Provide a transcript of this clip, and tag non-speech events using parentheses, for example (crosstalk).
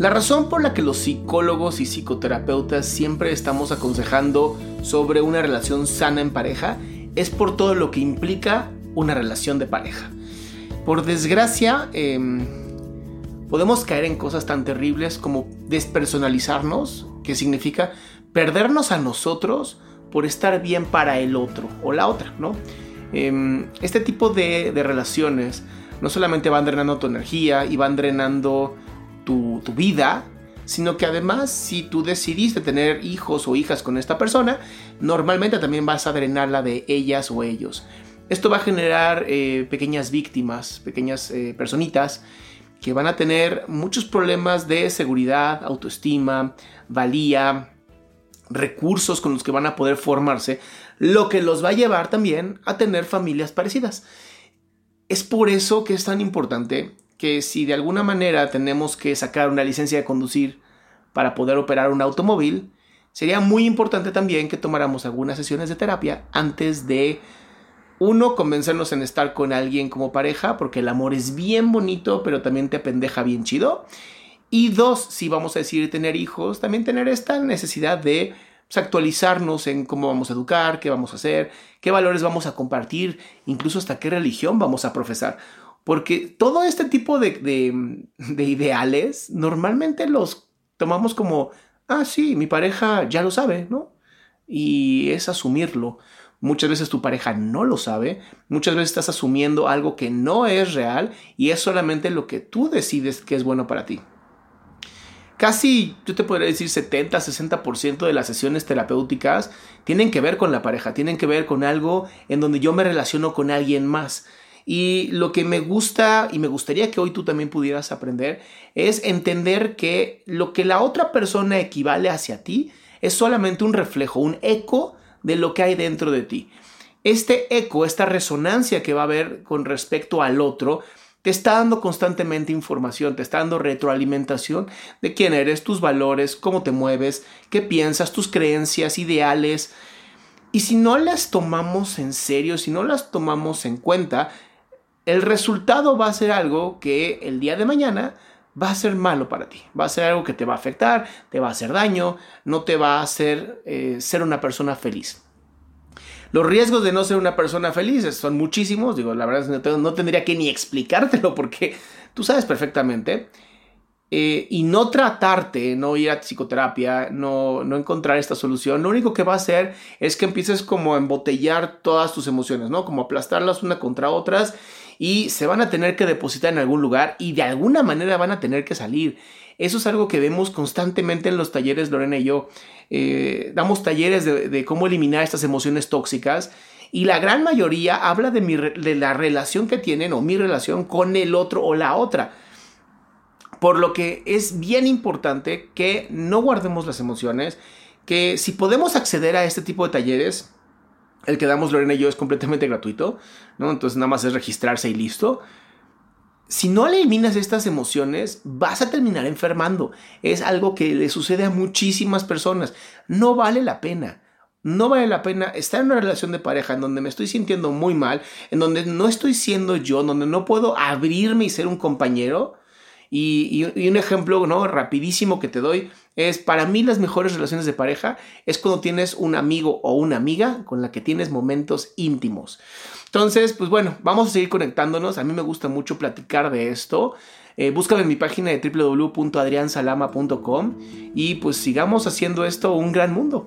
La razón por la que los psicólogos y psicoterapeutas siempre estamos aconsejando sobre una relación sana en pareja es por todo lo que implica una relación de pareja. Por desgracia, em, podemos caer en cosas tan terribles como despersonalizarnos, que significa perdernos a nosotros por estar bien para el otro o la otra, ¿no? Em, este tipo de, de relaciones no solamente van drenando tu energía y van drenando tu, vida, sino que además si tú decidiste tener hijos o hijas con esta persona, normalmente también vas a drenar la de ellas o ellos. Esto va a generar eh, pequeñas víctimas, pequeñas eh, personitas que van a tener muchos problemas de seguridad, autoestima, valía, recursos con los que van a poder formarse, lo que los va a llevar también a tener familias parecidas. Es por eso que es tan importante que si de alguna manera tenemos que sacar una licencia de conducir para poder operar un automóvil, sería muy importante también que tomáramos algunas sesiones de terapia antes de uno, convencernos en estar con alguien como pareja, porque el amor es bien bonito, pero también te pendeja bien chido. Y dos, si vamos a decidir tener hijos, también tener esta necesidad de pues, actualizarnos en cómo vamos a educar, qué vamos a hacer, qué valores vamos a compartir, incluso hasta qué religión vamos a profesar. Porque todo este tipo de, de, de ideales normalmente los tomamos como, ah, sí, mi pareja ya lo sabe, ¿no? Y es asumirlo. Muchas veces tu pareja no lo sabe, muchas veces estás asumiendo algo que no es real y es solamente lo que tú decides que es bueno para ti. Casi, yo te podría decir 70-60% de las sesiones terapéuticas tienen que ver con la pareja, tienen que ver con algo en donde yo me relaciono con alguien más. Y lo que me gusta y me gustaría que hoy tú también pudieras aprender es entender que lo que la otra persona equivale hacia ti es solamente un reflejo, un eco de lo que hay dentro de ti. Este eco, esta resonancia que va a haber con respecto al otro, te está dando constantemente información, te está dando retroalimentación de quién eres, tus valores, cómo te mueves, qué piensas, tus creencias, ideales. Y si no las tomamos en serio, si no las tomamos en cuenta, el resultado va a ser algo que el día de mañana va a ser malo para ti, va a ser algo que te va a afectar, te va a hacer daño, no te va a hacer eh, ser una persona feliz. Los riesgos de no ser una persona feliz son muchísimos, digo, la verdad que no tendría que ni explicártelo (laughs) porque tú sabes perfectamente. Eh, y no tratarte, no ir a psicoterapia, no, no encontrar esta solución, lo único que va a hacer es que empieces como a embotellar todas tus emociones, ¿no? Como aplastarlas una contra otras y se van a tener que depositar en algún lugar y de alguna manera van a tener que salir. Eso es algo que vemos constantemente en los talleres, Lorena y yo. Eh, damos talleres de, cómo eliminar estas emociones tóxicas y la gran mayoría habla de, mi, de la relación que tienen o mi relación con el otro o la otra. Por lo que es bien importante que no guardemos las emociones, que si podemos acceder a este tipo de talleres, el que damos Lorena y yo es completamente gratuito, ¿no? Entonces nada más es registrarse y listo. si no eliminas estas emociones, vas a terminar enfermando. Es algo que le sucede a muchísimas personas. No vale la pena. No vale la pena estar en una relación de pareja en donde me estoy sintiendo muy mal, en donde no estoy siendo yo, en donde no puedo abrirme y ser un compañero. Y, un ejemplo ¿no? rapidísimo que te doy es, para mí las mejores relaciones de pareja es cuando tienes un amigo o una amiga con la que tienes momentos íntimos. Entonces, pues bueno, vamos a seguir conectándonos. A mí me gusta mucho platicar de esto. Eh, búscame en mi página de www.adriansalama.com y pues sigamos haciendo esto un gran mundo.